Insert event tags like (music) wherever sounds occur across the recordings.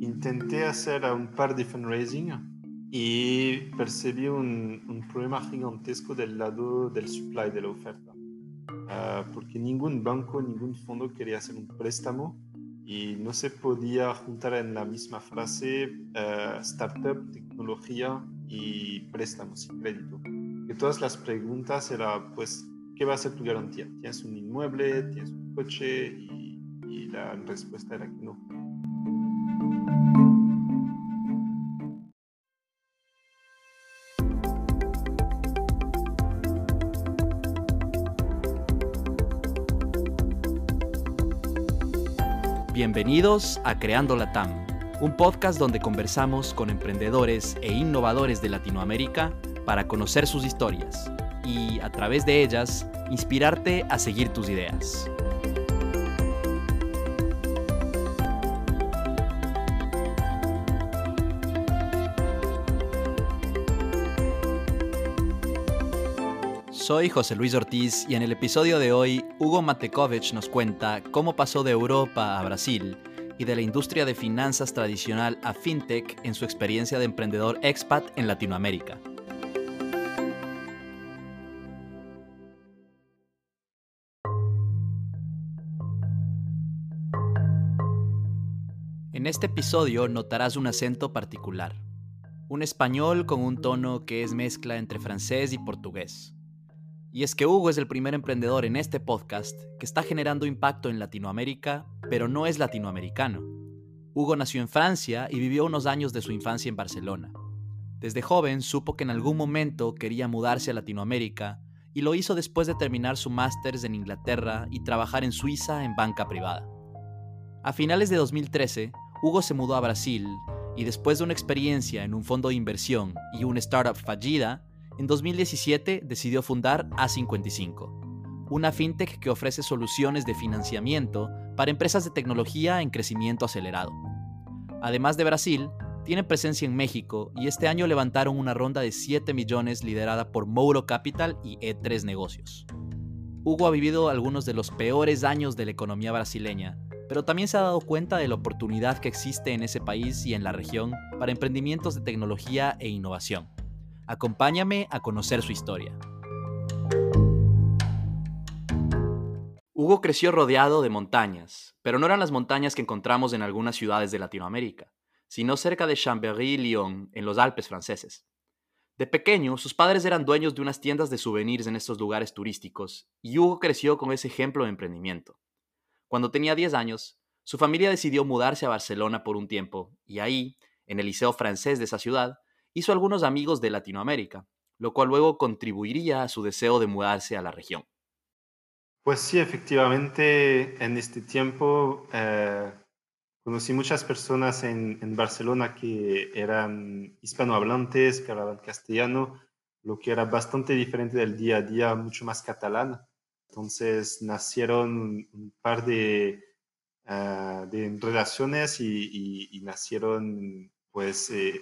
Intenté hacer un par de fundraising y percibí un, problema gigantesco del lado del supply, de la oferta. Ah, porque ningún banco, ningún fondo quería hacer un préstamo y no se podía juntar en la misma frase uh, startup, tecnología y préstamos y crédito. Que todas las preguntas eran, pues, ¿qué va a ser tu garantía? ¿Tienes un inmueble? ¿Tienes un coche? Y, y la respuesta era que no. Bienvenidos a Creando la TAM, un podcast donde conversamos con emprendedores e innovadores de Latinoamérica para conocer sus historias y, a través de ellas, inspirarte a seguir tus ideas. Soy José Luis Ortiz y en el episodio de hoy Hugo Matekovich nos cuenta cómo pasó de Europa a Brasil y de la industria de finanzas tradicional a fintech en su experiencia de emprendedor expat en Latinoamérica. En este episodio notarás un acento particular, un español con un tono que es mezcla entre francés y portugués. Y es que Hugo es el primer emprendedor en este podcast que está generando impacto en Latinoamérica, pero no es latinoamericano. Hugo nació en Francia y vivió unos años de su infancia en Barcelona. Desde joven supo que en algún momento quería mudarse a Latinoamérica y lo hizo después de terminar su máster en Inglaterra y trabajar en Suiza en banca privada. A finales de 2013, Hugo se mudó a Brasil y después de una experiencia en un fondo de inversión y una startup fallida, en 2017 decidió fundar A55, una fintech que ofrece soluciones de financiamiento para empresas de tecnología en crecimiento acelerado. Además de Brasil, tiene presencia en México y este año levantaron una ronda de 7 millones liderada por Mouro Capital y E3 Negocios. Hugo ha vivido algunos de los peores años de la economía brasileña, pero también se ha dado cuenta de la oportunidad que existe en ese país y en la región para emprendimientos de tecnología e innovación. Acompáñame a conocer su historia. Hugo creció rodeado de montañas, pero no eran las montañas que encontramos en algunas ciudades de Latinoamérica, sino cerca de Chambéry-Lyon, en los Alpes franceses. De pequeño, sus padres eran dueños de unas tiendas de souvenirs en estos lugares turísticos, y Hugo creció con ese ejemplo de emprendimiento. Cuando tenía 10 años, su familia decidió mudarse a Barcelona por un tiempo, y ahí, en el liceo francés de esa ciudad, hizo algunos amigos de Latinoamérica, lo cual luego contribuiría a su deseo de mudarse a la región. Pues sí, efectivamente, en este tiempo eh, conocí muchas personas en, en, Barcelona que eran hispanohablantes, que hablaban castellano, lo que era bastante diferente del día a día, mucho más catalán. Entonces nacieron un par de, uh, de relaciones y, y, y, nacieron pues eh,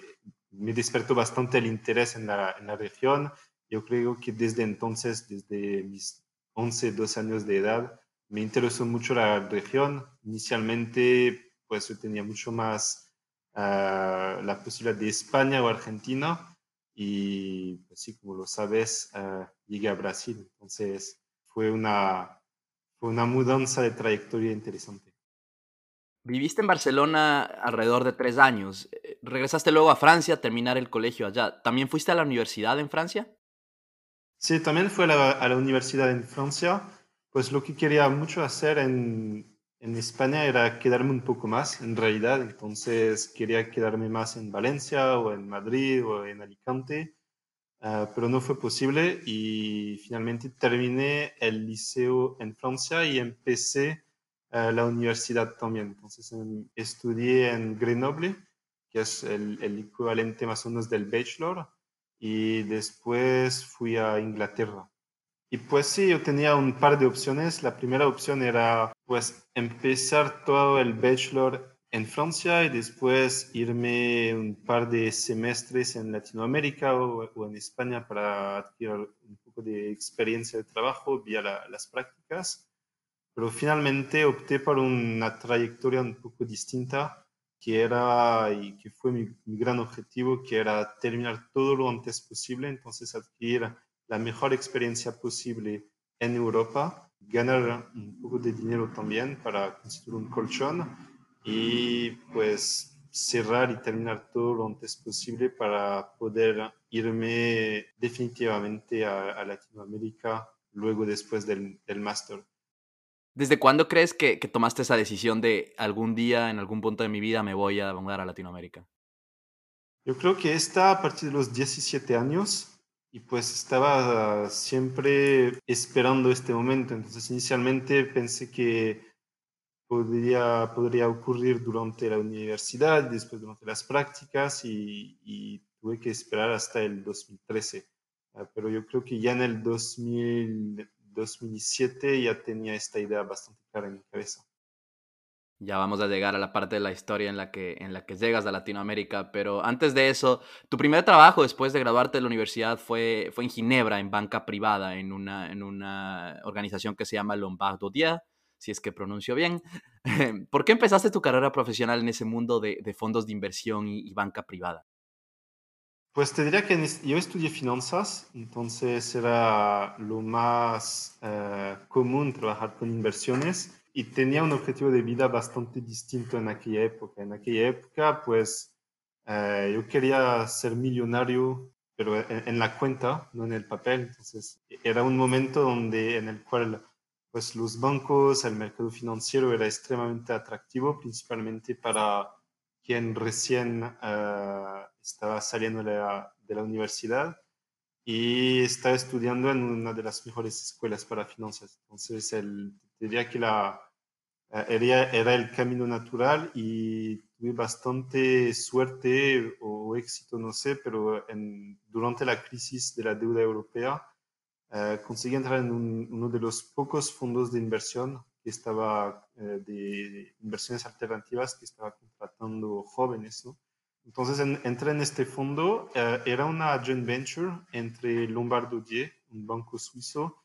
me despertó bastante el interés en la, en la, región. Yo creo que desde entonces, desde mis 11, 12 años de edad, me interesó mucho la región. Inicialmente, pues yo tenía mucho más uh, la posibilidad de España o Argentina y pues como lo sabes, uh, llegué a Brasil. Entonces fue una, fue una mudanza de trayectoria interesante. Viviste en Barcelona alrededor de tres años. Eh, regresaste luego a Francia a terminar el colegio allá. ¿También fuiste a la universidad en Francia? Sí, también fui a la, a la universidad en Francia. Pues lo que quería mucho hacer en, en, España era quedarme un poco más, en realidad. Entonces quería quedarme más en Valencia o en Madrid o en Alicante, uh, pero no fue posible y finalmente terminé el liceo en Francia y empecé la universidad también. Entonces em, estudié en Grenoble, que es el, el, equivalente más o menos del bachelor, y después fui a Inglaterra. Y pues sí, yo tenía un par de opciones. La primera opción era pues empezar todo el bachelor en Francia y después irme un par de semestres en Latinoamérica o, o en España para adquirir un poco de experiencia de trabajo vía la, las prácticas. pero finalmente opté por una trayectoria un poco distinta, que era y que fue mi, gran objetivo, que era terminar todo lo antes posible, entonces adquirir la mejor experiencia posible en Europa, ganar un poco de dinero también para construir un colchón y pues cerrar y terminar todo lo antes posible para poder irme definitivamente a, Latinoamérica luego después del, del máster. ¿Desde cuándo crees que, tomaste esa decisión de algún día, en algún punto de mi vida, me voy a mudar a Latinoamérica? Yo creo que está a partir de los 17 años y pues estaba siempre esperando este momento. Entonces inicialmente pensé que podría, podría ocurrir durante la universidad, después durante las prácticas y, tuve que esperar hasta el 2013. Ah, pero yo creo que ya en el 2000 2007 ya tenía esta idea bastante clara en mi cabeza. Ya vamos a llegar a la parte de la historia en la que, en la que llegas a Latinoamérica, pero antes de eso, tu primer trabajo después de graduarte de la universidad fue, fue en Ginebra, en banca privada, en una, en una organización que se llama Lombardo Dia, si es que pronuncio bien. (laughs) ¿Por qué empezaste tu carrera profesional en ese mundo de, de fondos de inversión y banca privada? Pues te diría que yo estudié finanzas, entonces era lo más eh, común trabajar con inversiones y tenía un objetivo de vida bastante distinto en aquella época. En aquella época, pues eh, yo quería ser millonario, pero en, la cuenta, no en el papel. Entonces era un momento donde, en el cual pues, los bancos, el mercado financiero era extremadamente atractivo, principalmente para quien recién uh, estaba saliendo de la, universidad y estaba estudiando en una de las mejores escuelas para finanzas. Entonces, el, diría que la, uh, era, el camino natural y tuve bastante suerte o éxito, no sé, pero durante la crisis de la deuda europea uh, conseguí entrar en un, uno de los pocos fondos de inversión que estaba eh, de inversiones alternativas que estaba contratando jóvenes. Entonces entré en este fondo, eh, era una joint venture entre Lombardo Die, un banco suizo,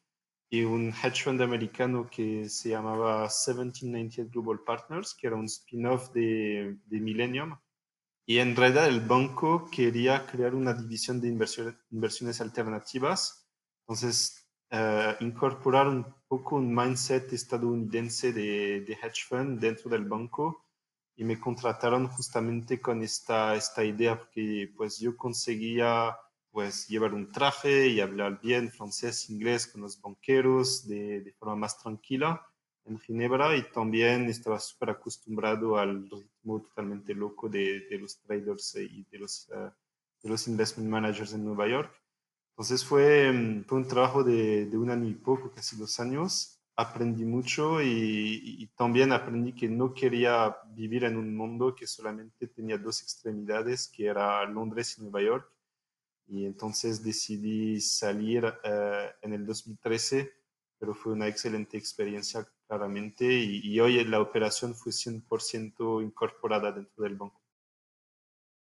y un hedge fund americano que se llamaba 1798 Global Partners, que era un spin-off de, de, Millennium. Y en realidad el banco quería crear una división de inversiones alternativas. Entonces uh, incorporar un poco un mindset estadounidense de, de, hedge fund dentro del banco y me contrataron justamente con esta, esta idea porque pues yo conseguía pues llevar un traje y hablar bien francés, inglés con los banqueros de, de forma más tranquila en Ginebra y también estaba súper acostumbrado al ritmo totalmente loco de, de los traders y de los, uh, de los investment managers en Nueva York. Entonces fue, mm, fue un trabajo de, un año y poco, casi dos años. Aprendí mucho y, también aprendí que no quería vivir en un mundo que solamente tenía dos extremidades, que era Londres y Nueva York. Y entonces decidí salir uh, en el 2013, pero fue una excelente experiencia claramente y, y hoy la operación fue 100% incorporada dentro del banco.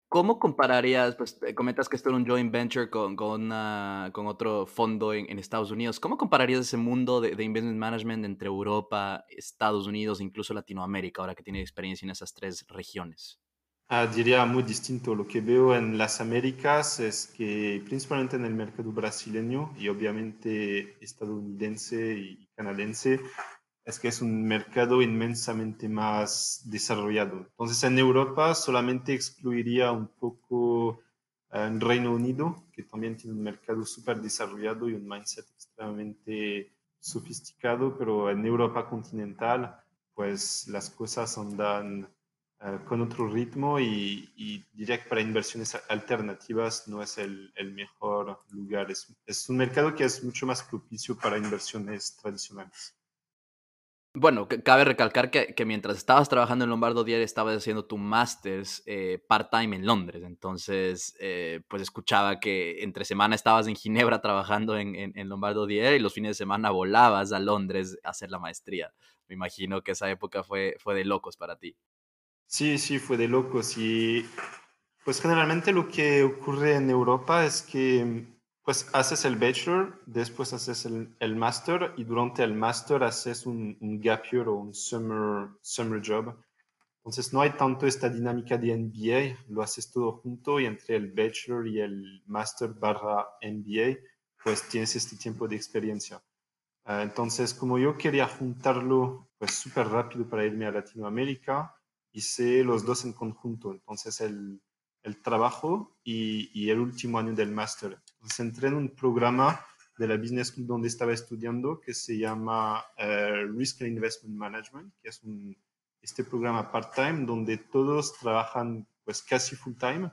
¿Cómo compararías, pues eh, comentas que esto era un joint venture con, con, con otro fondo en, en, Estados Unidos, ¿cómo compararías ese mundo de, de, investment management entre Europa, Estados Unidos e incluso Latinoamérica, ahora que tiene experiencia en esas tres regiones? Ah, diría muy distinto. Lo que veo en las Américas es que principalmente en el mercado brasileño y obviamente estadounidense y canadiense, es que es un mercado inmensamente más desarrollado. Entonces, en Europa solamente excluiría un poco en Reino Unido, que también tiene un mercado súper desarrollado y un mindset extremadamente sofisticado, pero en Europa continental, pues las cosas andan uh, con otro ritmo y, y, diría que para inversiones alternativas no es el, mejor lugar. Es un mercado que es mucho más propicio para inversiones tradicionales. Bueno, cabe recalcar que, mientras estabas trabajando en Lombardo Diario estabas haciendo tu másters eh, part-time en Londres. Entonces, eh, pues escuchaba que entre semana estabas en Ginebra trabajando en, Lombardo Diario y los fines de semana volabas a Londres a hacer la maestría. Me imagino que esa época fue, fue de locos para ti. Sí, sí, fue de locos. Y pues generalmente lo que ocurre en Europa es que Pues haces el bachelor, después haces el, el master y durante el master haces un, un, gap year o un summer, summer job. Entonces no hay tanto esta dinámica de MBA, lo haces todo junto y entre el bachelor y el master barra MBA, pues tienes este tiempo de experiencia. Ah, entonces, como yo quería juntarlo pues súper rápido para irme a Latinoamérica, hice los dos en conjunto. Entonces, el, el trabajo y, y, el último año del máster. Entonces, entré en un programa de la Business School donde estaba estudiando que se llama eh, Risk and Investment Management, que es un, este programa part-time donde todos trabajan pues casi full-time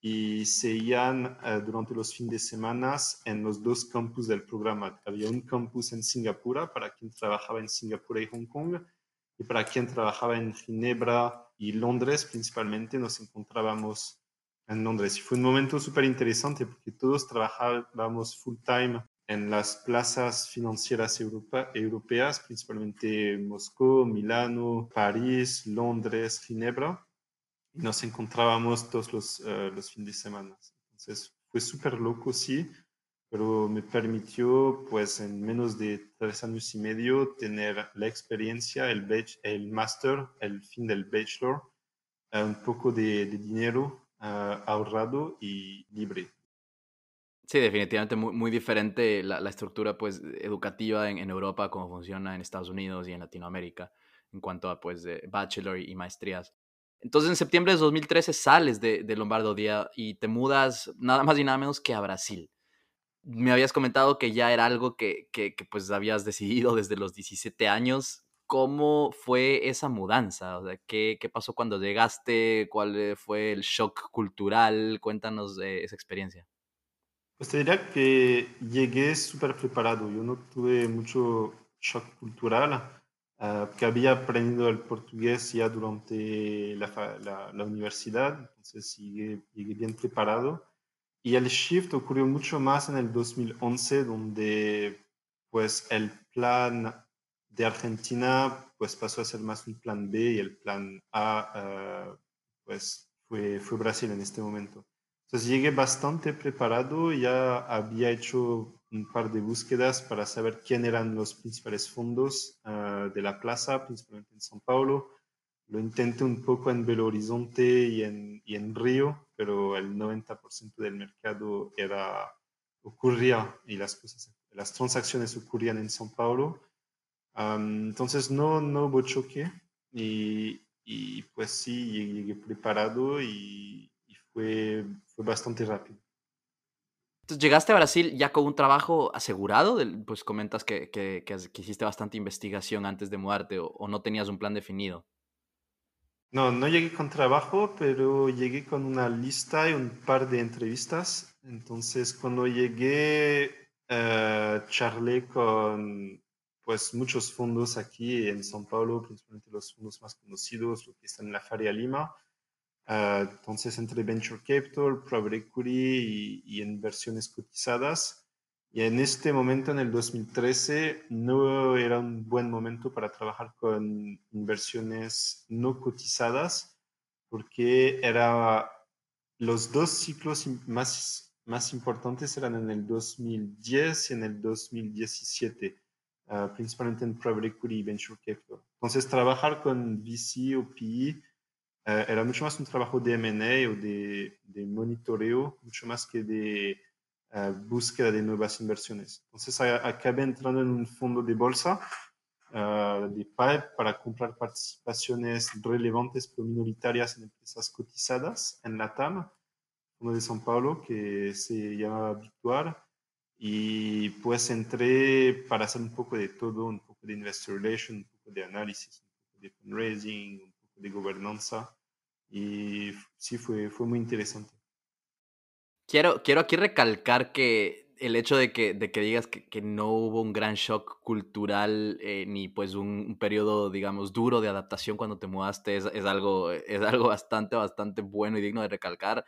y se iban uh, durante los fines de semana en los dos campus del programa. Había un campus en Singapur para quien trabajaba en Singapur y Hong Kong y para quien trabajaba en Ginebra y Londres principalmente nos encontrábamos en Londres. Y fue un momento súper interesante porque todos trabajábamos full time en las plazas financieras Europa, europeas, principalmente Moscú, Milano, París, Londres, Ginebra. Y nos encontrábamos todos los, uh, los fines de semana. Entonces fue súper loco, sí, pero me permitió, pues en menos de tres años y medio, tener la experiencia, el, el el fin del bachelor, uh, un poco de, de dinero uh, ahorrado y libre. Sí, definitivamente muy, muy diferente la, la, estructura pues, educativa en, en, Europa, como funciona en Estados Unidos y en Latinoamérica, en cuanto a pues, bachelor y maestrías. Entonces, en septiembre de 2013 sales de, de Lombardo Día y te mudas nada más y nada menos que a Brasil. Me habías comentado que ya era algo que, que, que pues habías (laughs) decidido desde los 17 años. ¿Cómo fue esa mudanza? O sea, ¿qué, ¿qué, pasó cuando llegaste? ¿Cuál eh, fue el shock cultural? Cuéntanos de esa experiencia. Pues te diría que llegué súper preparado. Yo no tuve mucho shock cultural, uh, que había aprendido el portugués ya durante la, la, la universidad, entonces llegué, llegué, bien preparado. Y el shift ocurrió mucho más en el 2011, donde pues el plan de Argentina pues pasó a ser más un plan B y el plan A uh, pues fue, fue Brasil en este momento. Entonces llegué bastante preparado, ya había hecho un par de búsquedas para saber quién eran los principales fondos uh, de la plaza, principalmente en São Paulo. Lo intenté un poco en Belo Horizonte y en, y en Río, pero el 90% del mercado era, ocurría y las, cosas, las transacciones ocurrían en São Paulo. Um, entonces no, no hubo choque y, y pues sí, llegué, llegué preparado y, y fue, fue bastante rápido. Entonces, llegaste a Brasil ya con un trabajo asegurado, pues comentas que, que, que hiciste bastante investigación antes de mudarte o, o, no tenías un plan definido. No, no llegué con trabajo, pero llegué con una lista y un par de entrevistas. Entonces, cuando llegué, uh, charlé con pues muchos fondos aquí en São Paulo, principalmente los fondos más conocidos, los que están en la Faria Lima. Uh, entonces, entre Venture Capital, Private Equity y, y, inversiones cotizadas. Y en este momento, en el 2013, no era un buen momento para trabajar con inversiones no cotizadas, porque era, los dos ciclos más, más importantes eran en el 2010 y en el 2017, uh, principalmente en Private Equity y Venture Capital. Entonces, trabajar con VC o PE Uh, era mucho más un trabajo de M&A o de, de, monitoreo, mucho más que de uh, búsqueda de nuevas inversiones. Entonces acabé entrando en un fondo de bolsa uh, de PIPE para comprar participaciones relevantes pero minoritarias en empresas cotizadas en la TAM, uno de São Paulo que se llamaba Victuar. Y pues entré para hacer un poco de todo, un poco de investor relations, un poco de análisis, un poco de fundraising, un poco de gobernanza y sí fue, fue muy interesante. Quiero, quiero aquí recalcar que el hecho de que, de que digas que, que no hubo un gran shock cultural eh, ni pues un, un, periodo, digamos, duro de adaptación cuando te mudaste es, es, algo, es algo bastante, bastante bueno y digno de recalcar.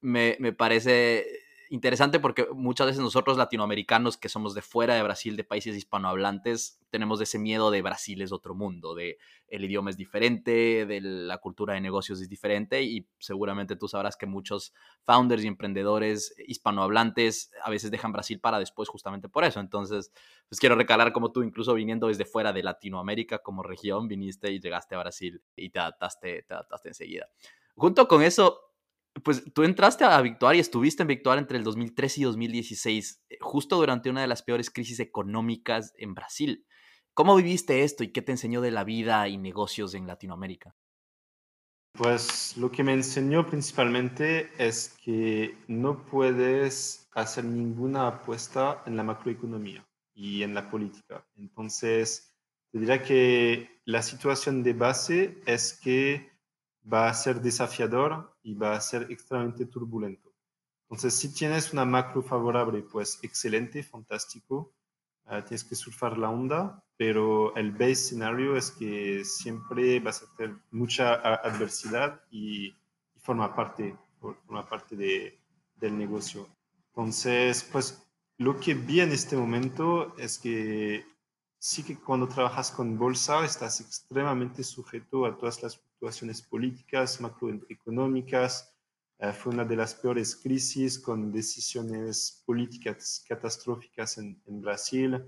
Me, me parece interesante porque muchas veces nosotros latinoamericanos que somos de fuera de Brasil, de países hispanohablantes, tenemos ese miedo de Brasil es otro mundo, de el idioma es diferente, de la cultura de negocios es diferente y seguramente tú sabrás que muchos founders y emprendedores hispanohablantes a veces dejan Brasil para después justamente por eso. Entonces, pues quiero recalar como tú, incluso viniendo desde fuera de Latinoamérica como región, viniste y llegaste a Brasil y te adaptaste, te adaptaste enseguida. Junto con eso, pues tú entraste a Victoria y estuviste en Victoria entre el 2013 y 2016, eh, justo durante una de las peores crisis económicas en Brasil. ¿Cómo viviste esto y qué te enseñó de la vida y negocios en Latinoamérica? Pues lo que me enseñó principalmente es que no puedes hacer ninguna apuesta en la macroeconomía y en la política. Entonces, te diría que la situación de base es que va a ser desafiador y va a ser extremadamente turbulento. Entonces, si tienes una macro favorable, pues excelente, fantástico, ah, tienes que surfar la onda, pero el base scenario es que siempre vas a tener mucha adversidad y, forma parte, forma parte de, del negocio. Entonces, pues lo que vi en este momento es que sí que cuando trabajas con bolsa estás extremadamente sujeto a todas las fluctuaciones políticas, macroeconómicas. Eh, fue una de las peores crisis con decisiones políticas catastróficas en, Brasil,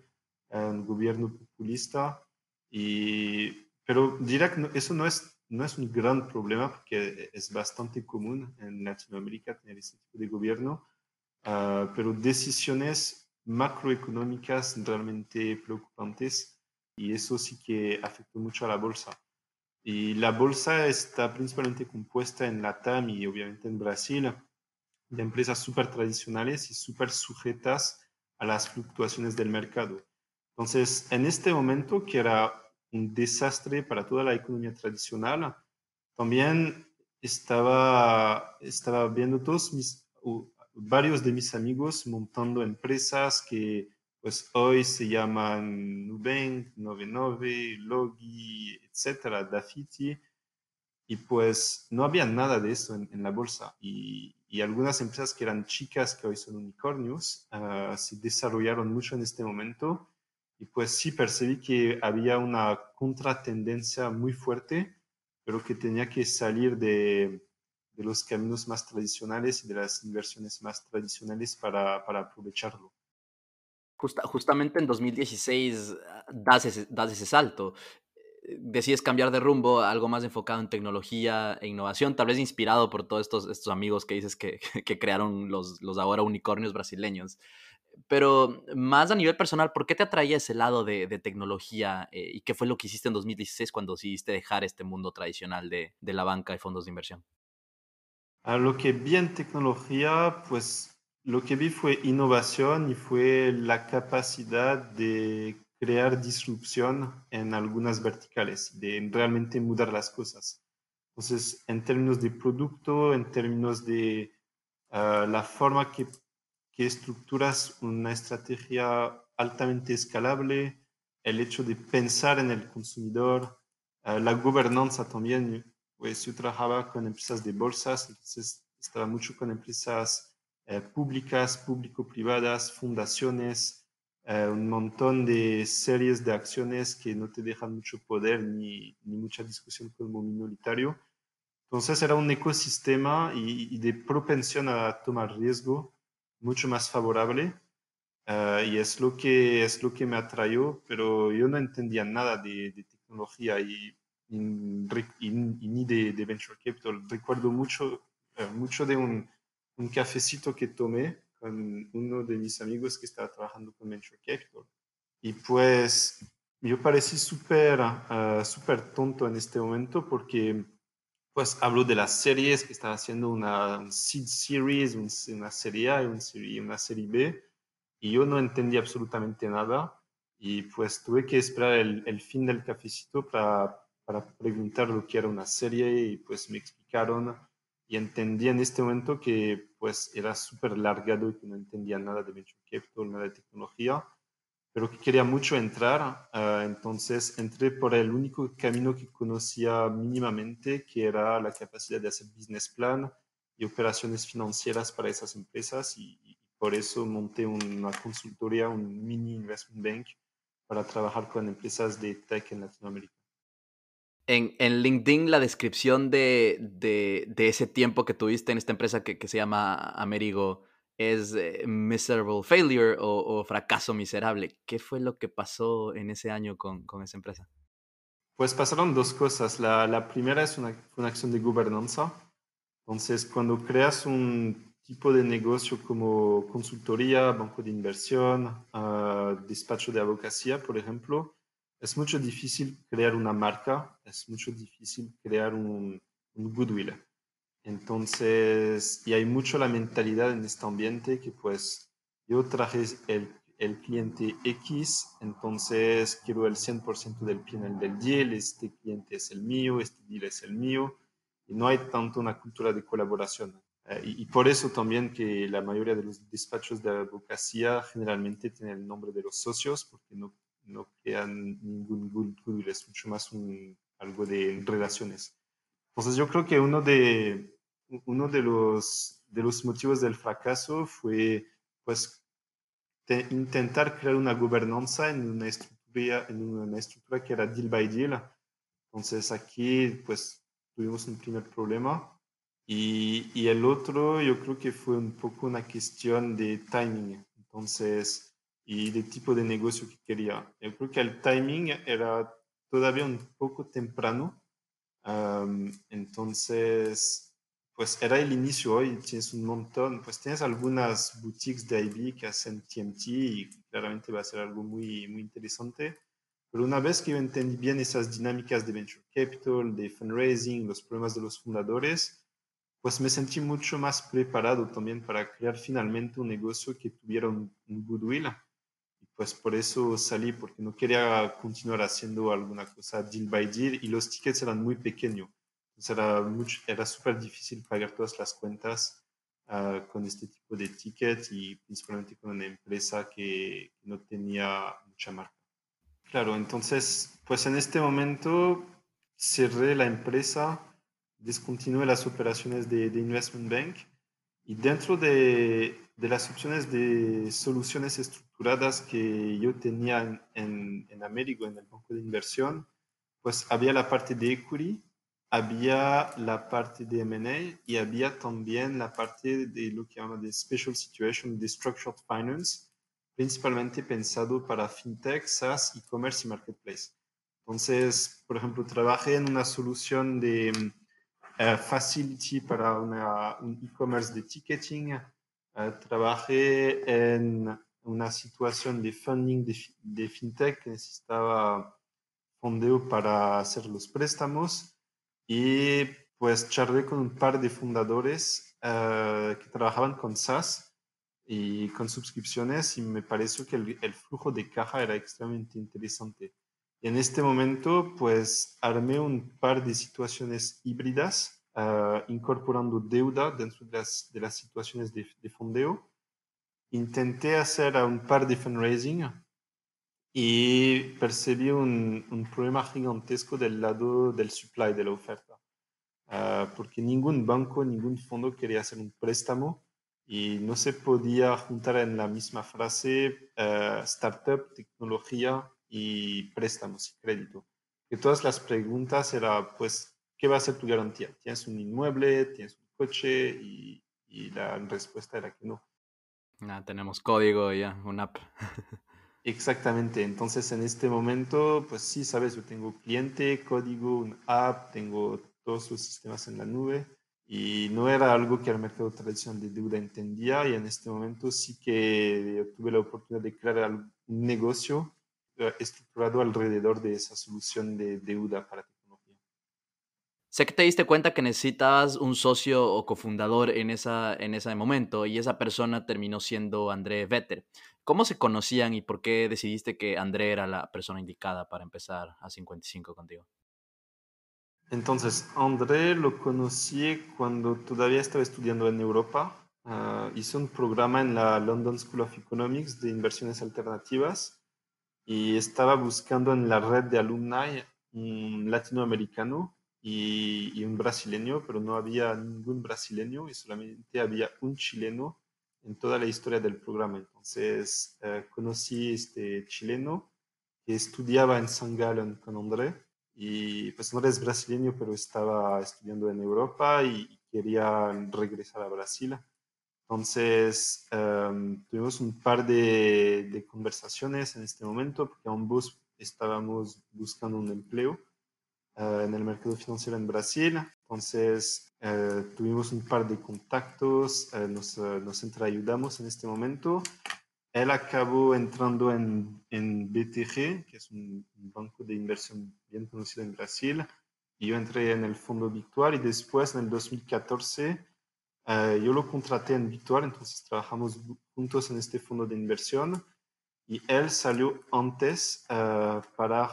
un gobierno populista. Y, pero diría que eso no es, no es un gran problema porque es bastante común en Latinoamérica tener ese tipo de gobierno, ah, pero decisiones macroeconómicas realmente preocupantes y eso sí que afectó mucho a la bolsa. Y la bolsa está principalmente compuesta en Latam y obviamente en Brasil de empresas súper tradicionales y súper sujetas a las fluctuaciones del mercado. Entonces, en este momento, que era un desastre para toda la economía tradicional, también estaba, estaba viendo todos mis, varios de mis amigos montando empresas que pues hoy se llaman Nubank, 99, Logi, etcétera, Dafiti, y pues no había nada de eso en, la bolsa. Y, y, algunas empresas que eran chicas, que hoy son unicornios, ah, se desarrollaron mucho en este momento. Y pues sí percibí que había una contratendencia muy fuerte, pero que tenía que salir de, de los caminos más tradicionales y de las inversiones más tradicionales para, para aprovecharlo. Justamente en 2016 ah, das ese, das ese salto. Eh, decides cambiar de rumbo algo más enfocado en tecnología e innovación, tal vez inspirado por todos estos, estos amigos que dices que, (laughs) que crearon los, los ahora unicornios brasileños. Pero más a nivel personal, ¿por qué te atraía ese lado de, tecnología eh, y qué fue lo que hiciste en 2016 cuando decidiste dejar este mundo tradicional de, de la banca y fondos de inversión? A lo que vi en tecnología, pues lo que vi fue innovación y fue la capacidad de crear disrupción en algunas verticales, de realmente mudar las cosas. Entonces, en términos de producto, en términos de ah, la forma que, que estructuras una estrategia altamente escalable, el hecho de pensar en el consumidor, ah, la gobernanza también pues yo trabajaba con empresas de bolsas, entonces estaba mucho con empresas eh, públicas, público-privadas, fundaciones, eh, un montón de series de acciones que no te dejan mucho poder ni, ni mucha discusión como minoritario. Entonces era un ecosistema y, de propensión a tomar riesgo mucho más favorable. Uh, y es lo, que, es lo que me atrajo, pero yo no entendía nada de, de tecnología y y, ni de, venture capital. Recuerdo mucho, eh, mucho de un, un, cafecito que tomé con uno de mis amigos que estaba trabajando con venture capital. Y pues yo parecí súper uh, súper tonto en este momento porque pues hablo de las series que estaba haciendo una seed series, una serie A y una serie B y yo no entendía absolutamente nada y pues tuve que esperar el, el fin del cafecito para para preguntar lo que era una serie y pues me explicaron y entendí en este momento que pues era súper largado y que no entendía nada de venture capital, nada de tecnología, pero que quería mucho entrar. Ah, entonces entré por el único camino que conocía mínimamente, que era la capacidad de hacer business plan y operaciones financieras para esas empresas y, por eso monté una consultoría, un mini investment bank para trabajar con empresas de tech en Latinoamérica. En, en LinkedIn la descripción de, de, de, ese tiempo que tuviste en esta empresa que, que se llama Amerigo es eh, miserable failure o, o, fracaso miserable. ¿Qué fue lo que pasó en ese año con, con esa empresa? Pues pasaron dos cosas. La, la primera es una, una, acción de gobernanza. Entonces, cuando creas un tipo de negocio como consultoría, banco de inversión, uh, despacho de abogacía, por ejemplo, es mucho difícil crear una marca, es mucho difícil crear un, un goodwill. Entonces, y hay mucho la mentalidad en este ambiente que pues yo traje el el cliente X, entonces quiero el 100% del PNL del deal, este cliente es el mío, este deal es el mío, y no hay tanto una cultura de colaboración. Eh, y, por eso también que la mayoría de los despachos de abogacía generalmente tienen el nombre de los socios, porque no, no crean ningún goodwill, es mucho más un, algo de relaciones. Entonces yo creo que uno de, uno de, los, de los motivos del fracaso fue pues de intentar crear una gobernanza en una estructura, en una estructura que era deal by deal. Entonces aquí pues tuvimos un primer problema y, y, el otro yo creo que fue un poco una cuestión de timing. Entonces, y de tipo de negocio que quería. Yo creo que el timing era todavía un poco temprano. Um, entonces, pues era el inicio hoy, tienes un montón, pues tienes algunas boutiques de IB que hacen TMT y claramente va a ser algo muy, muy interesante. Pero una vez que yo entendí bien esas dinámicas de venture capital, de fundraising, los problemas de los fundadores, pues me sentí mucho más preparado también para crear finalmente un negocio que tuviera un, un goodwill. Pues por eso salí, porque no quería continuar haciendo alguna cosa deal by deal y los tickets eran muy pequeños era, mucho, era súper difícil pagar todas las cuentas uh, con este tipo de ticket y principalmente con una empresa que no tenía mucha marca. Claro, entonces, pues en este momento cerré la empresa, descontinué las operaciones de, de Investment Bank y dentro de, de, las opciones de soluciones estructuradas que yo tenía en, en, en en el banco de inversión, pues había la parte de equity había la parte de M&A y había también la parte de lo que llaman de Special Situation, de Structured Finance, principalmente pensado para FinTech, SaaS, e-commerce y Marketplace. Entonces, por ejemplo, trabajé en una solución de uh, facility para una, un e-commerce de ticketing, trabajé en una situación de funding de, de FinTech que necesitaba fondeo para hacer los préstamos y pues charlé con un par de fundadores uh, que trabajaban con SaaS y con suscripciones y me pareció que el, el, flujo de caja era extremadamente interesante. Y en este momento pues armé un par de situaciones híbridas uh, incorporando deuda dentro de las, de las situaciones de, de fondeo. Intenté hacer un par de fundraising y percibí un, un, problema gigantesco del lado del supply, de la oferta, uh, porque ningún banco, ningún fondo quería hacer un préstamo y no se podía juntar en la misma frase uh, startup, tecnología y préstamos y crédito. Que todas las preguntas eran, pues, ¿qué va a ser tu garantía? ¿Tienes un inmueble? ¿Tienes un coche? Y, y la respuesta era que no. Nah, tenemos código ya, una app. (laughs) Exactamente, entonces en este momento, pues sí, sabes, yo tengo cliente, código, un app, tengo todos los sistemas en la nube y no era algo que el mercado tradicional de deuda entendía y en este momento sí que tuve la oportunidad de crear un negocio eh, estructurado alrededor de esa solución de deuda para. Sé que te diste cuenta que necesitabas un socio o cofundador en, esa, en ese momento y esa persona terminó siendo André Vetter. ¿Cómo se conocían y por qué decidiste que André era la persona indicada para empezar a 55 contigo? Entonces, André lo conocí cuando todavía estaba estudiando en Europa. Uh, hice un programa en la London School of Economics de inversiones alternativas y estaba buscando en la red de alumni un latinoamericano y, y un brasileño, pero no había ningún brasileño y solamente había un chileno en toda la historia del programa. Entonces, eh, conocí este chileno que estudiaba en San Galen con André y pues no es brasileño, pero estaba estudiando en Europa y quería regresar a Brasil. Entonces, em, tuvimos un par de, de, conversaciones en este momento porque ambos estábamos buscando un empleo eh, en el mercado financiero en Brasil. Entonces, eh, tuvimos un par de contactos, eh, nos, nos entreayudamos en este momento. Él acabó entrando en, en BTG, que es un, banco de inversión bien conocido en Brasil, y yo entré en el fondo Victual y después en el 2014 yo lo contraté en Victual, entonces trabajamos juntos en este fondo de inversión y él salió antes uh, para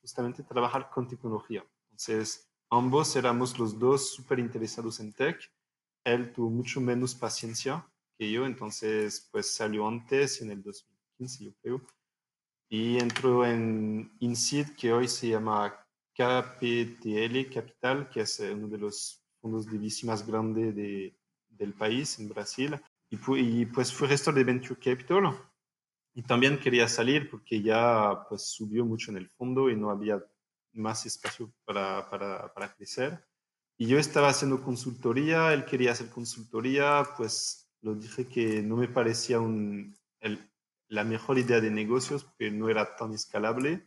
justamente trabajar con tecnología. Entonces, ambos éramos los dos súper interesados en tech. Él tuvo mucho menos paciencia que yo, entonces pues salió antes, en el 2015 yo creo, y entró en INSEED, que hoy se llama KPTL Capital, que es uno de los fondos de VC más grandes de, del país, en Brasil. Y, y pues fue gestor de Venture Capital y también quería salir porque ya pues subió mucho en el fondo y no había más espacio para, para, para crecer. Y yo estaba haciendo consultoría, él quería hacer consultoría, pues lo dije que no me parecía un, el, la mejor idea de negocios porque no era tan escalable.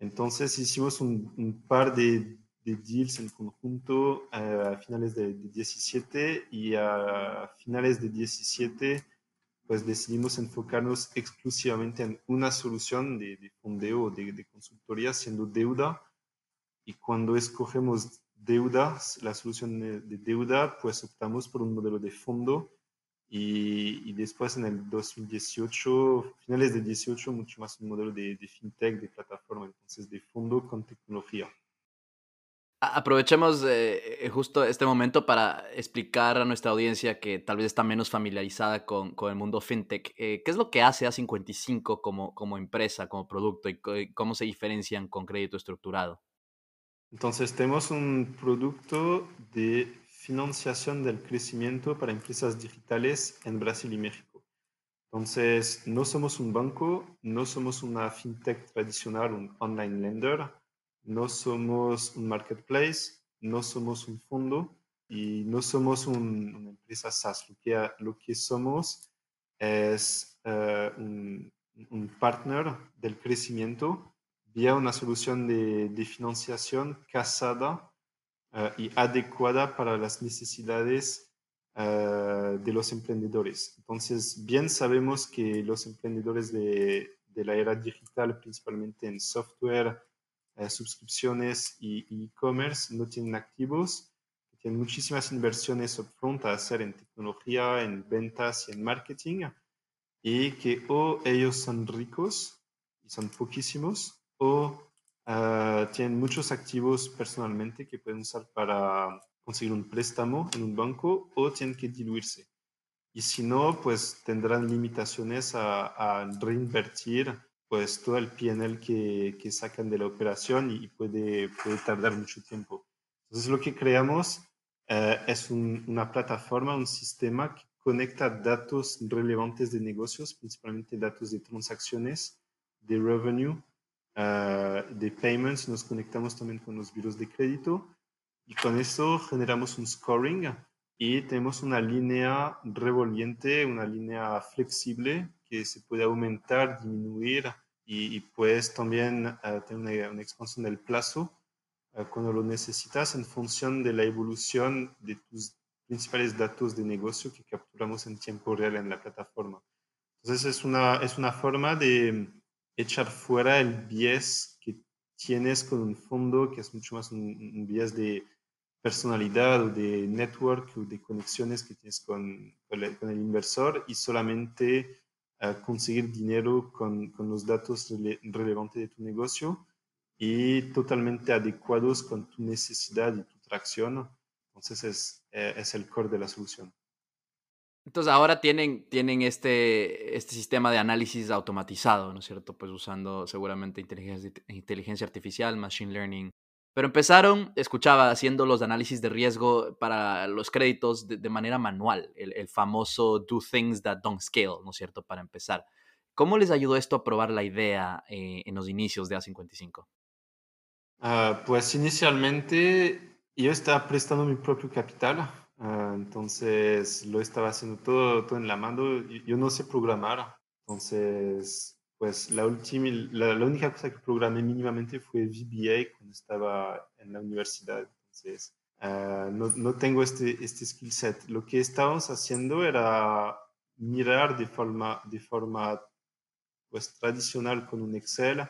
Entonces hicimos un, un par de, de, deals en conjunto eh, a finales de, de 17 y a finales de 17 pues decidimos enfocarnos exclusivamente en una solución de, de fondeo de, de, consultoría, siendo deuda. Y cuando escogemos deuda, la solución de, deuda, pues optamos por un modelo de fondo. Y, y, después en el 2018, finales de 18, mucho más un modelo de, de fintech, de plataforma, entonces de fondo con tecnología. Aprovechemos eh, justo este momento para explicar a nuestra audiencia que tal vez está menos familiarizada con, con el mundo fintech. Eh, ¿Qué es lo que hace A55 como, como empresa, como producto y cómo se diferencian con crédito estructurado? Entonces, tenemos un producto de financiación del crecimiento para empresas digitales en Brasil y México. Entonces, no somos un banco, no somos una fintech tradicional, un online lender no somos un marketplace, no somos un fondo y no somos una empresa SaaS. Lo que, lo que somos es eh, un, partner del crecimiento vía una solución de, de financiación casada eh, y adecuada para las necesidades eh, de los emprendedores. Entonces, bien sabemos que los emprendedores de, de la era digital, principalmente en software, eh, suscripciones y e-commerce no tienen activos, tienen muchísimas inversiones upfront a hacer en tecnología, en ventas y en marketing, y que o ellos son ricos y son poquísimos, o uh, tienen muchos activos personalmente que pueden usar para conseguir un préstamo en un banco o tienen que diluirse. Y si no, pues tendrán limitaciones a, a reinvertir pues todo el PNL que, que sacan de la operación y puede, puede tardar mucho tiempo. Entonces lo que creamos eh, es una plataforma, un sistema que conecta datos relevantes de negocios, principalmente datos de transacciones, de revenue, uh, de payments. Nos conectamos también con los virus de crédito y con eso generamos un scoring y tenemos una línea revolviente, una línea flexible que se puede aumentar, disminuir y, puedes también uh, tener una, expansión del plazo uh, cuando lo necesitas en función de la evolución de tus principales datos de negocio que capturamos en tiempo real en la plataforma. Entonces es una, es una forma de echar fuera el bias que tienes con un fondo que es mucho más un, un bias de personalidad o de network o de conexiones que tienes con, con el inversor y solamente conseguir dinero con, con los datos relevantes de tu negocio y totalmente adecuados con tu necesidad y tu tracción. Entonces es, eh, es el core de la solución. Entonces ahora tienen, tienen este, este sistema de análisis automatizado, ¿no es cierto? Pues usando seguramente inteligencia, inteligencia artificial, machine learning, Pero empezaron, escuchaba, haciendo los análisis de riesgo para los créditos de, manera manual, el, famoso do things that don't scale, ¿no es cierto? Para empezar. ¿Cómo les ayudó esto a probar la idea eh, en los inicios de A55? Ah, pues inicialmente yo estaba prestando mi propio capital, ah, entonces lo estaba haciendo todo, todo en la mano. Yo no sé programar, entonces pues la, última, la, única cosa que programé mínimamente fue VBA cuando estaba en la universidad. Entonces, ah, no, no, tengo este, este skill set. Lo que estábamos haciendo era mirar de forma, de forma pues, tradicional con un Excel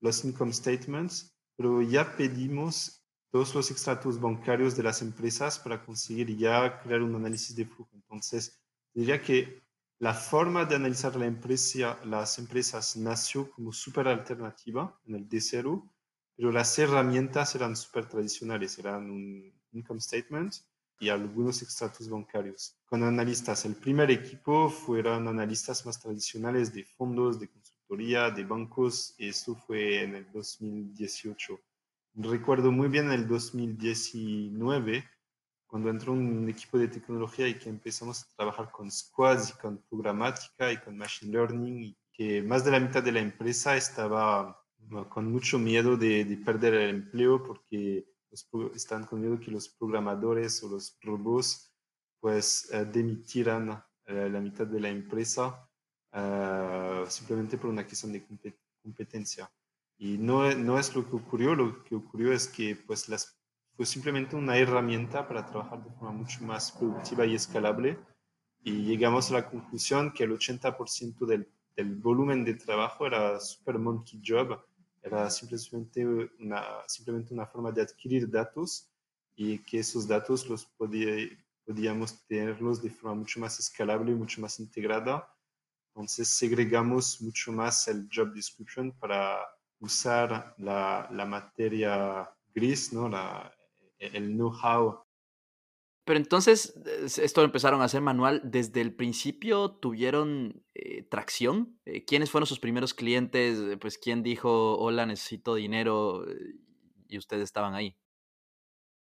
los income statements, pero ya pedimos todos los extractos bancarios de las empresas para conseguir ya crear un análisis de flujo. Entonces, diría que la forma de analizar las empresas nació como súper alternativa en el D0, pero las herramientas eran súper tradicionales, eran un income statement y algunos extractos bancarios. Con analistas, el primer equipo fueron analistas más tradicionales de fondos, de consultoría, de bancos, y esto fue en el 2018. Recuerdo muy bien el 2019 cuando entró un equipo de tecnología y que empezamos a trabajar con squads y con programática y con machine learning y que más de la mitad de la empresa estaba con mucho miedo de, de perder el empleo porque están con miedo que los programadores o los robots pues uh, demitieran eh, la mitad de la empresa uh, simplemente por una cuestión de competencia. Y no, no es lo que ocurrió, lo que ocurrió es que pues las fue simplemente una herramienta para trabajar de forma mucho más productiva y escalable. Y llegamos a la conclusión que el 80% del, del, volumen de trabajo era super monkey job, era simplemente una, simplemente una forma de adquirir datos y que esos datos los podía, podíamos tenerlos de forma mucho más escalable y mucho más integrada. Entonces segregamos mucho más el job description para usar la, la materia gris, ¿no? la, el know-how. Pero entonces, esto lo empezaron a hacer manual. ¿Desde el principio tuvieron eh, tracción? Eh, ¿Quiénes fueron sus primeros clientes? Eh, pues, ¿quién dijo, hola, necesito dinero? Y ustedes estaban ahí.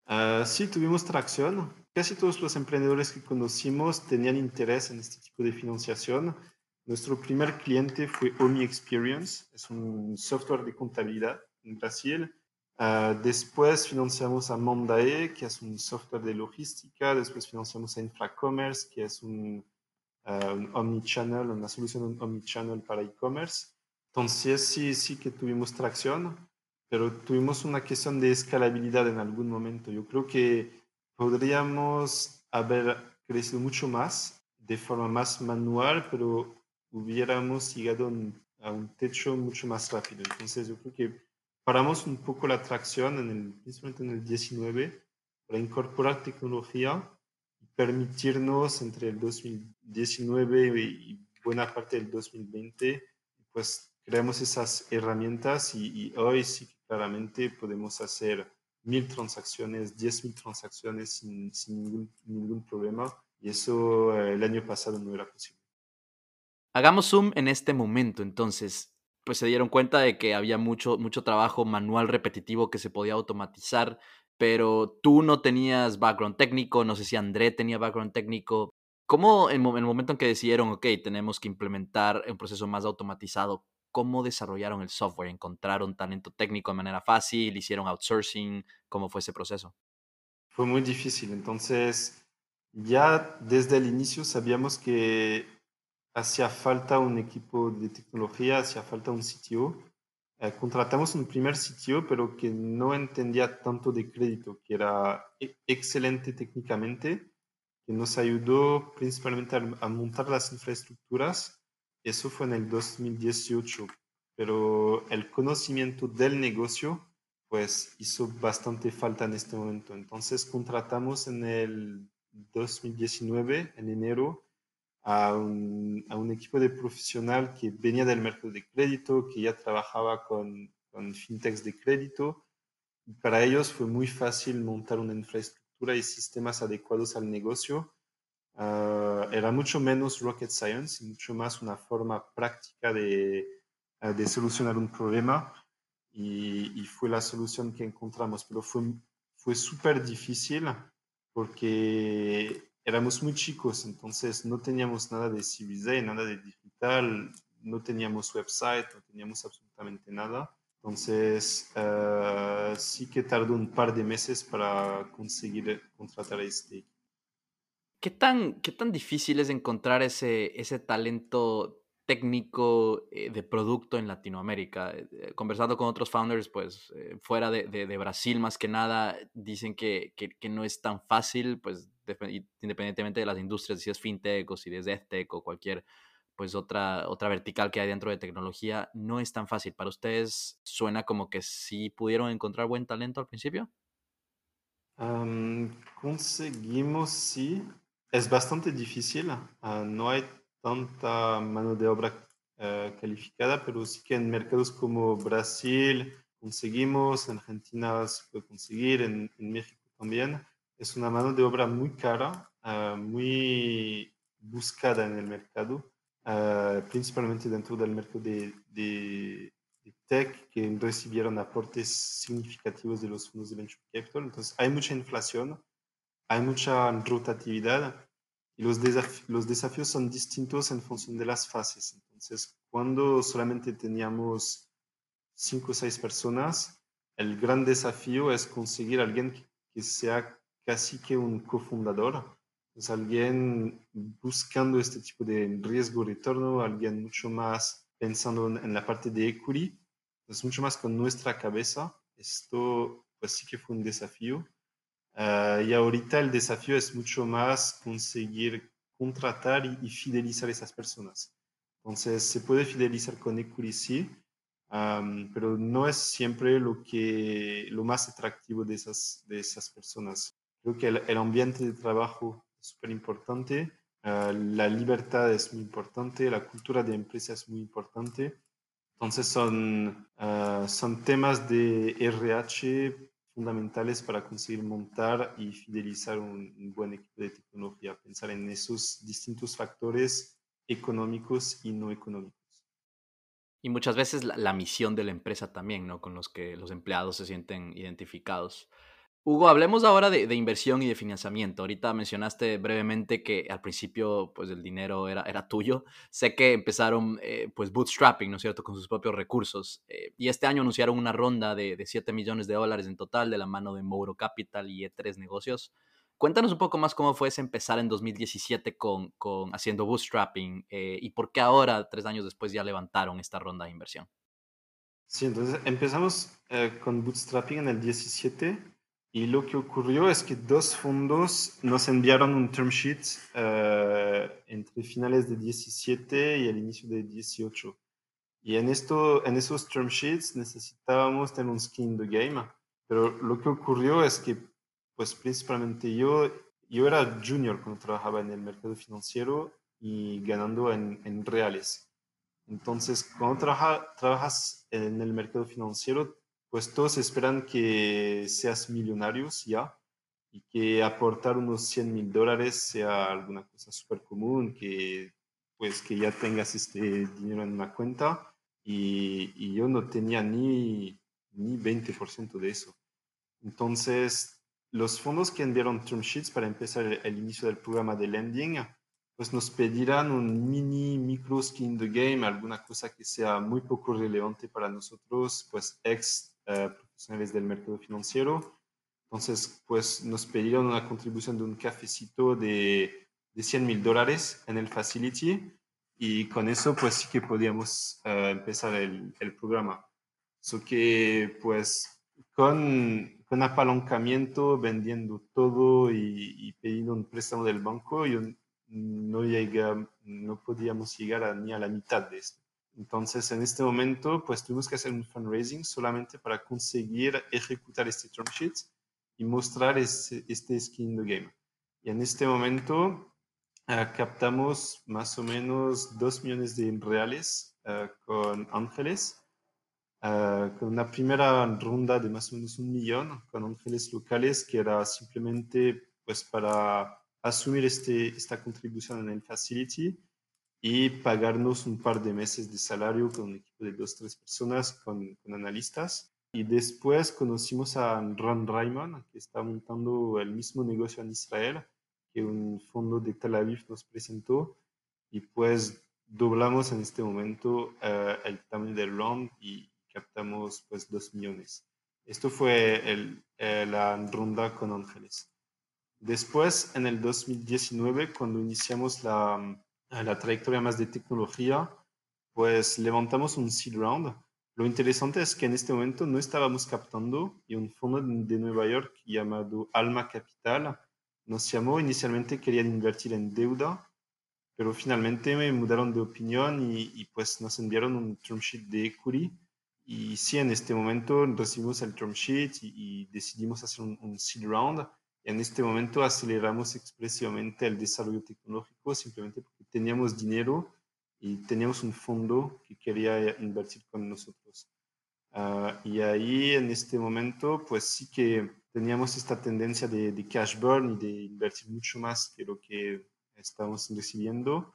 Uh, sí, tuvimos tracción. Casi todos los emprendedores que conocimos tenían interés en este tipo de financiación. Nuestro primer cliente fue Omi Experience, es un software de contabilidad en Brasil Uh, después financiamos a Mondae, que es un software de logística. Después financiamos a Infracommerce, que es un, uh, un omnichannel, una solución omnichannel para e-commerce. Entonces sí, sí que tuvimos tracción, pero tuvimos una cuestión de escalabilidad en algún momento. Yo creo que podríamos haber crecido mucho más de forma más manual, pero hubiéramos llegado a un techo mucho más rápido. Entonces yo creo que paramos un poco la tracción en el, principalmente en el 19 para incorporar tecnología y permitirnos entre el 2019 y buena parte del 2020, pues creamos esas herramientas y, hoy sí claramente podemos hacer mil transacciones, diez mil transacciones sin, sin ningún, ningún, problema y eso eh, el año pasado no era posible. Hagamos zoom en este momento entonces pues se dieron cuenta de que había mucho, mucho trabajo manual repetitivo que se podía automatizar, pero tú no tenías background técnico, no sé si André tenía background técnico. ¿Cómo en, el momento en que decidieron, ok, tenemos que implementar un proceso más automatizado, cómo desarrollaron el software? ¿Encontraron talento técnico de manera fácil? ¿Hicieron outsourcing? ¿Cómo fue ese proceso? Fue muy difícil. Entonces, ya desde el inicio sabíamos que hacía falta un equipo de tecnología, hacía falta un sitio. Eh, contratamos un primer sitio, pero que no entendía tanto de crédito, que era e-, excelente técnicamente, que nos ayudó principalmente a, montar las infraestructuras. Eso fue en el 2018, pero el conocimiento del negocio pues hizo bastante falta en este momento. Entonces contratamos en el 2019, en enero, a un, a un, equipo de profesional que venía del mercado de crédito, que ya trabajaba con, con fintechs de crédito. Y para ellos fue muy fácil montar una infraestructura y sistemas adecuados al negocio. Uh, era mucho menos rocket science y mucho más una forma práctica de, uh, de solucionar un problema. y, fue la solución que encontramos, pero fue, fue súper difícil porque éramos muy chicos, entonces no teníamos nada de Series nada de digital, no teníamos website, no teníamos absolutamente nada. Entonces, eh, sí que tardó un par de meses para conseguir contratar a este. ¿Qué tan, qué tan difícil es encontrar ese, ese talento técnico eh, de producto en Latinoamérica. Eh, conversando con otros founders, pues fuera de, de, Brasil más que nada, dicen que, que, que no es tan fácil, pues independientemente de las industrias, si es fintech o si es edtech o cualquier pues otra, otra vertical que hay dentro de tecnología, no es tan fácil. ¿Para ustedes suena como que sí pudieron encontrar buen talento al principio? conseguimos, sí. Es bastante difícil. Ah, no hay tanta mano de obra eh, calificada, pero sí que en mercados como Brasil conseguimos, en Argentina se puede conseguir, en, México también. Es una mano de obra muy cara, ah, muy buscada en el mercado Ah, principalmente dentro del mercado de, de, tech, que recibieron aportes significativos de los fondos de venture capital. Entonces, hay mucha inflación, hay mucha rotatividad y los, los desafíos son distintos en función de las fases. Entonces, cuando solamente teníamos cinco o seis personas, el gran desafío es conseguir a alguien que sea casi que un cofundador es alguien buscando este tipo de riesgo-retorno, alguien mucho más pensando en, la parte de equity, es mucho más con nuestra cabeza. Esto pues sí que fue un desafío. Ah, y ahorita el desafío es mucho más conseguir contratar y, fidelizar a esas personas. Entonces, se puede fidelizar con equity, sí, pero no es siempre lo, que, lo más atractivo de esas, de esas personas. Creo que el ambiente de trabajo súper importante. Ah, la libertad es muy importante, la cultura de empresa es muy importante. Entonces son, ah, son temas de RH fundamentales para conseguir montar y fidelizar un, buen equipo de tecnología, pensar en esos distintos factores económicos y no económicos. Y muchas veces la, la, misión de la empresa también, ¿no? Con los que los empleados se sienten identificados. Hugo, hablemos ahora de, inversión y de financiamiento. Ahorita mencionaste brevemente que al principio pues el dinero era, era tuyo. Sé que empezaron eh, pues bootstrapping, ¿no es cierto?, con sus propios recursos. Eh, y este año anunciaron una ronda de, de 7 millones de dólares en total de la mano de Mouro Capital y E3 Negocios. Cuéntanos un poco más cómo fue ese empezar en 2017 con, con haciendo bootstrapping eh, y por qué ahora, tres años después, ya levantaron esta ronda de inversión. Sí, entonces empezamos con bootstrapping en el 17 y lo que ocurrió es que dos fondos nos enviaron un term sheet eh, entre finales de 17 y el inicio de 18. Y en, esto, en esos term sheets necesitábamos tener un skin in the game. Pero lo que ocurrió es que, pues principalmente yo, yo era junior cuando trabajaba en el mercado financiero y ganando en, en reales. Entonces, cuando trabaja, trabajas en el mercado financiero, pues todos esperan que seas millonarios ya y que aportar unos 100 mil dólares sea alguna cosa súper común, que pues que ya tengas este dinero en una cuenta y, y yo no tenía ni, ni 20% de eso. Entonces, los fondos que enviaron term sheets para empezar el, el, inicio del programa de lending, pues nos pedirán un mini micro skin the game, alguna cosa que sea muy poco relevante para nosotros, pues ex eh, profesionales del mercado financiero. Entonces, pues nos pidieron una contribución de un cafecito de, de 100 mil dólares en el facility y con eso pues sí que podíamos eh, empezar el, el programa. So que pues con, con apalancamiento, vendiendo todo y, y, pidiendo un préstamo del banco, yo no, llegué, no podíamos llegar ni a la mitad de esto. Entonces, en este momento, pues tuvimos que hacer un fundraising solamente para conseguir ejecutar este term sheet y mostrar este, este skin the game. Y en este momento uh, captamos más o menos 2 millones de reales uh, con Ángeles, uh, con una primera ronda de más o menos un millón con ángeles locales, que era simplemente pues para asumir este, esta contribución en el facility y pagarnos un par de meses de salario con un equipo de dos, tres personas, con, con analistas. Y después conocimos a Ron Raymond, que está montando el mismo negocio en Israel, que un fondo de Tel Aviv nos presentó. Y pues doblamos en este momento uh, el tamaño del round y captamos pues dos millones. Esto fue el, eh, la ronda con Ángeles. Después, en el 2019, cuando iniciamos la, la trayectoria más de tecnología, pues levantamos un seed round. Lo interesante es que en este momento no estábamos captando y un fondo de Nueva York llamado Alma Capital nos llamó. Inicialmente querían invertir en deuda, pero finalmente me mudaron de opinión y, y pues nos enviaron un term sheet de equity y sí, en este momento recibimos el term sheet y, decidimos hacer un, seed round. En este momento aceleramos expresivamente el desarrollo tecnológico simplemente porque teníamos dinero y teníamos un fondo que quería invertir con nosotros. Ah, y ahí en este momento, pues sí que teníamos esta tendencia de, de, cash burn y de invertir mucho más que lo que estábamos recibiendo.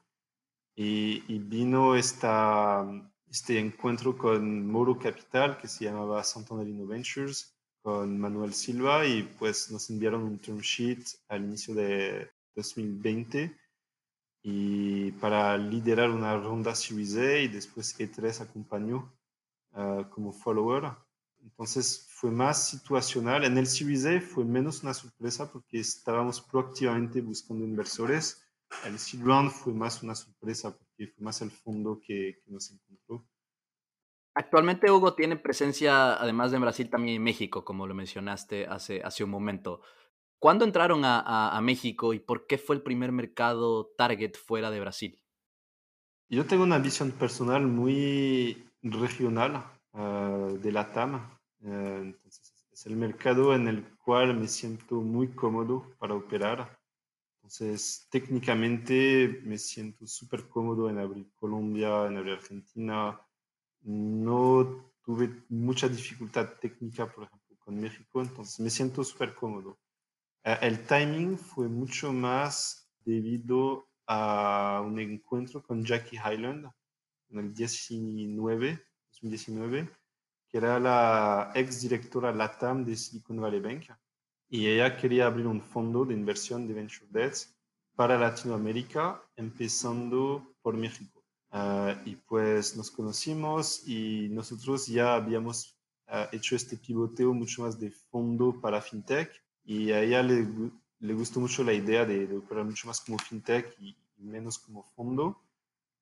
Y, y vino esta, este encuentro con Moro Capital, que se llamaba Santander Ventures, con Manuel Silva, y pues nos enviaron un term sheet al inicio de 2020 y para liderar una ronda Series A y después E3 acompañó uh, como follower. Entonces fue más situacional. En el Series A fue menos una sorpresa porque estábamos proactivamente buscando inversores el seed round fue más una sorpresa porque fue más el fondo que, que, nos encontró. Actualmente Hugo tiene presencia, además de en Brasil, también en México, como lo mencionaste hace, hace un momento. ¿Cuándo entraron a, a, a México y por qué fue el primer mercado target fuera de Brasil? Yo tengo una visión personal muy regional uh, de la TAM. Uh, entonces, es el mercado en el cual me siento muy cómodo para operar. Entonces, técnicamente me siento súper cómodo en abrir Colombia, en abrir Argentina. No tuve mucha dificultad técnica, por ejemplo, con México, entonces me siento súper cómodo. Eh, el timing fue mucho más debido a un encuentro con Jackie Highland en el 19, 2019, que era la ex directora LATAM de Silicon Valley Bank y ella quería abrir un fondo de inversión de venture debts para Latinoamérica, empezando por México. Uh, y pues nos conocimos y nosotros ya habíamos uh, hecho este pivoteo mucho más de fondo para fintech y a ella le, le gustó mucho la idea de, de, operar mucho más como fintech y, menos como fondo.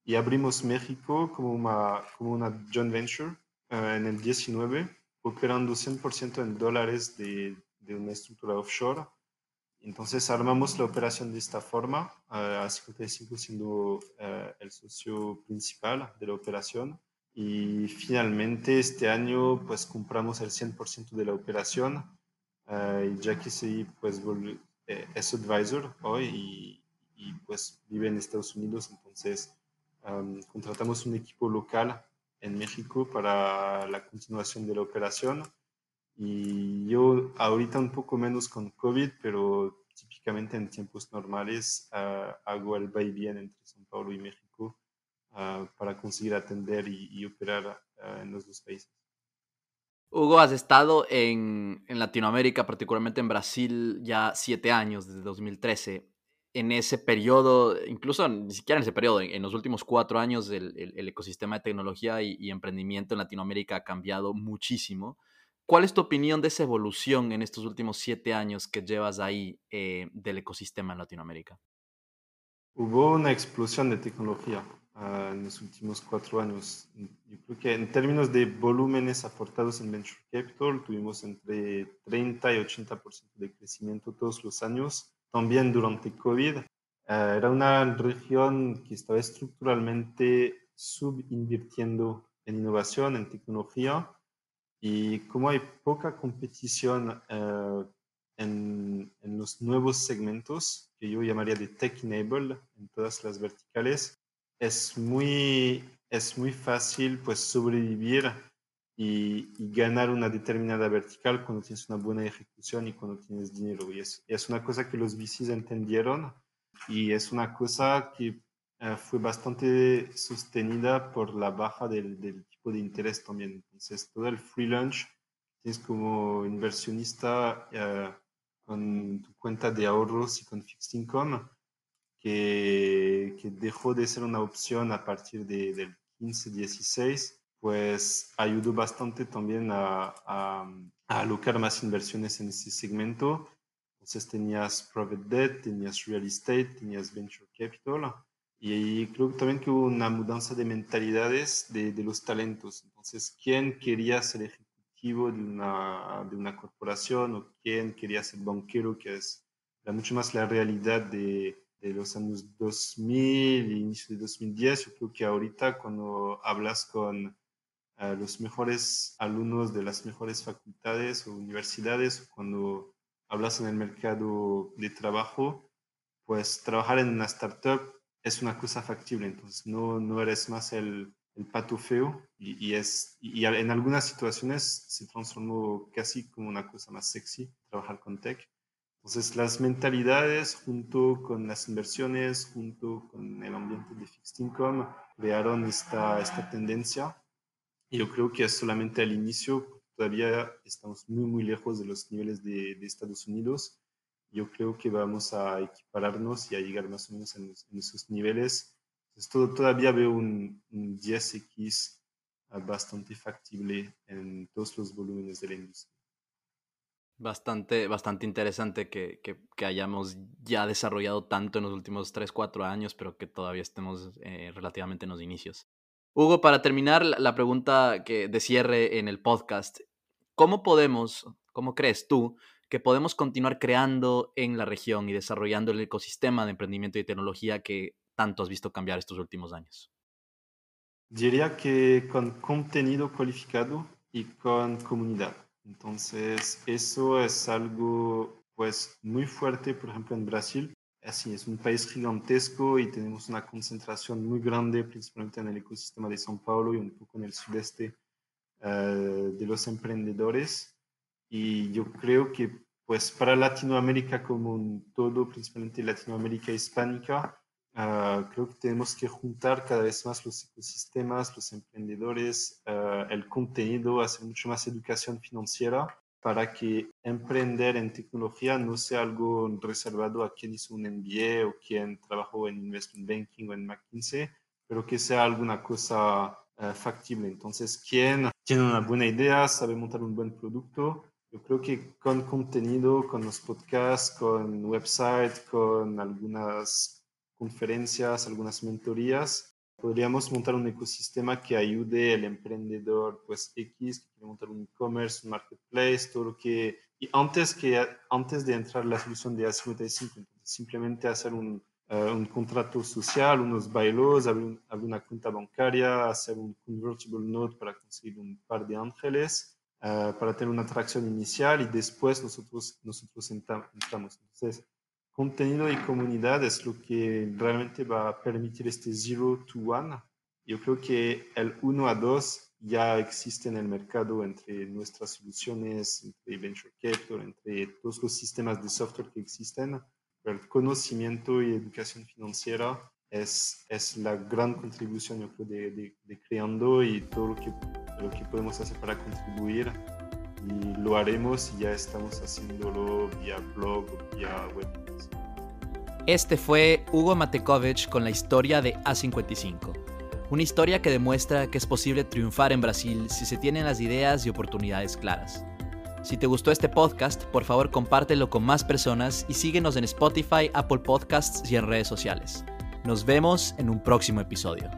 Y abrimos México como una, como una joint venture uh, en el 19, operando 100% en dólares de, de una estructura offshore. Entonces armamos la operación de esta forma, uh, a 55 siendo uh, el socio principal de la operación. Y finalmente este año pues compramos el 100% de la operación. Uh, ya que sí, pues eh, es advisor hoy y, y, pues vive en Estados Unidos, entonces um, contratamos un equipo local en México para la continuación de la operación y yo ahorita un poco menos con COVID, pero típicamente en tiempos normales uh, hago el va y bien entre São Paulo y México uh, para conseguir atender y, y operar uh, en los dos países. Hugo, has estado en, en, Latinoamérica, particularmente en Brasil, ya siete años, desde 2013. En ese periodo, incluso ni siquiera en ese periodo, en, los últimos cuatro años, el, el, ecosistema de tecnología y, y, emprendimiento en Latinoamérica ha cambiado muchísimo. ¿Cuál es tu opinión de esa evolución en estos últimos siete años que llevas ahí eh, del ecosistema en Latinoamérica? Hubo una explosión de tecnología uh, en los últimos cuatro años. Yo creo que en términos de volúmenes aportados en Venture Capital, tuvimos entre 30 y 80% de crecimiento todos los años. También durante COVID. Uh, era una región que estaba estructuralmente subinvirtiendo en innovación, en tecnología y como hay poca competición uh, en, en, los nuevos segmentos, que yo llamaría de tech enable en todas las verticales, es muy, es muy fácil pues sobrevivir y, y, ganar una determinada vertical cuando tienes una buena ejecución y cuando tienes dinero. Y es, es una cosa que los VCs entendieron y es una cosa que eh, fue bastante sostenida por la baja del, del, tipo de interés también. Entonces, todo el free lunch, tienes como inversionista eh, con tu cuenta de ahorros y con fixed income, que, que dejó de ser una opción a partir de, del 15-16, pues ayudó bastante también a, a, a alocar más inversiones en ese segmento. Entonces tenías private debt, tenías real estate, tenías venture capital y creo también que hubo una mudanza de mentalidades de, de los talentos. Entonces, ¿quién quería ser ejecutivo de una, de una corporación o quién quería ser banquero, que es era mucho más la realidad de, de los años 2000 y inicio de 2010? Yo creo que ahorita cuando hablas con uh, los mejores alumnos de las mejores facultades o universidades, cuando hablas en el mercado de trabajo, pues trabajar en una startup es una cosa factible, entonces no, no eres más el, el pato feo y, y es, y en algunas situaciones se transformó casi como una cosa más sexy trabajar con tech. Entonces las mentalidades junto con las inversiones, junto con el ambiente de fixed income, crearon esta, esta tendencia y yo creo que es solamente el inicio, todavía estamos muy, muy lejos de los niveles de, de Estados Unidos yo creo que vamos a equipararnos y a llegar más o menos en, en esos niveles. Entonces, todo, todavía veo un, un 10x bastante factible en todos los volúmenes de la industria. Bastante, bastante interesante que, que, que, hayamos ya desarrollado tanto en los últimos 3, 4 años, pero que todavía estemos eh, relativamente en los inicios. Hugo, para terminar, la pregunta que de cierre en el podcast, ¿cómo podemos, cómo crees tú, que podemos continuar creando en la región y desarrollando el ecosistema de emprendimiento y tecnología que tanto has visto cambiar estos últimos años? Diría que con contenido cualificado y con comunidad. Entonces, eso es algo pues muy fuerte, por ejemplo, en Brasil. Así es un país gigantesco y tenemos una concentración muy grande, principalmente en el ecosistema de São Paulo y un poco en el sudeste uh, de los emprendedores. Y yo creo que pues para Latinoamérica como un todo, principalmente Latinoamérica hispánica, uh, creo que tenemos que juntar cada vez más los ecosistemas, los emprendedores, uh, el contenido, hacer mucho más educación financiera para que emprender en tecnología no sea algo reservado a quien hizo un MBA o quien trabajó en investment banking o en McKinsey, pero que sea alguna cosa uh, factible. Entonces, quien tiene una buena idea, sabe montar un buen producto, yo creo que con contenido, con los podcasts, con website, con algunas conferencias, algunas mentorías, podríamos montar un ecosistema que ayude al emprendedor pues X que quiere montar un e-commerce, un marketplace, todo lo que y antes que antes de entrar la solución de A55, simplemente hacer un, uh, un contrato social, unos bailos, abrir, un, abrir, una cuenta bancaria, hacer un convertible note para conseguir un par de ángeles uh, para tener una atracción inicial y después nosotros, nosotros entramos. Entonces, contenido y comunidad es lo que realmente va a permitir este zero to one. Yo creo que el 1 a 2 ya existe en el mercado entre nuestras soluciones, entre Venture Capital, entre todos los sistemas de software que existen, pero el conocimiento y educación financiera es, es la gran contribución, yo creo, de, de, de creando y todo lo que lo que podemos hacer para contribuir y lo haremos y ya estamos haciéndolo vía blog vía web. Este fue Hugo Matekovic con la historia de A55. Una historia que demuestra que es posible triunfar en Brasil si se tienen las ideas y oportunidades claras. Si te gustó este podcast, por favor compártelo con más personas y síguenos en Spotify, Apple Podcasts y en redes sociales. Nos vemos en un próximo episodio.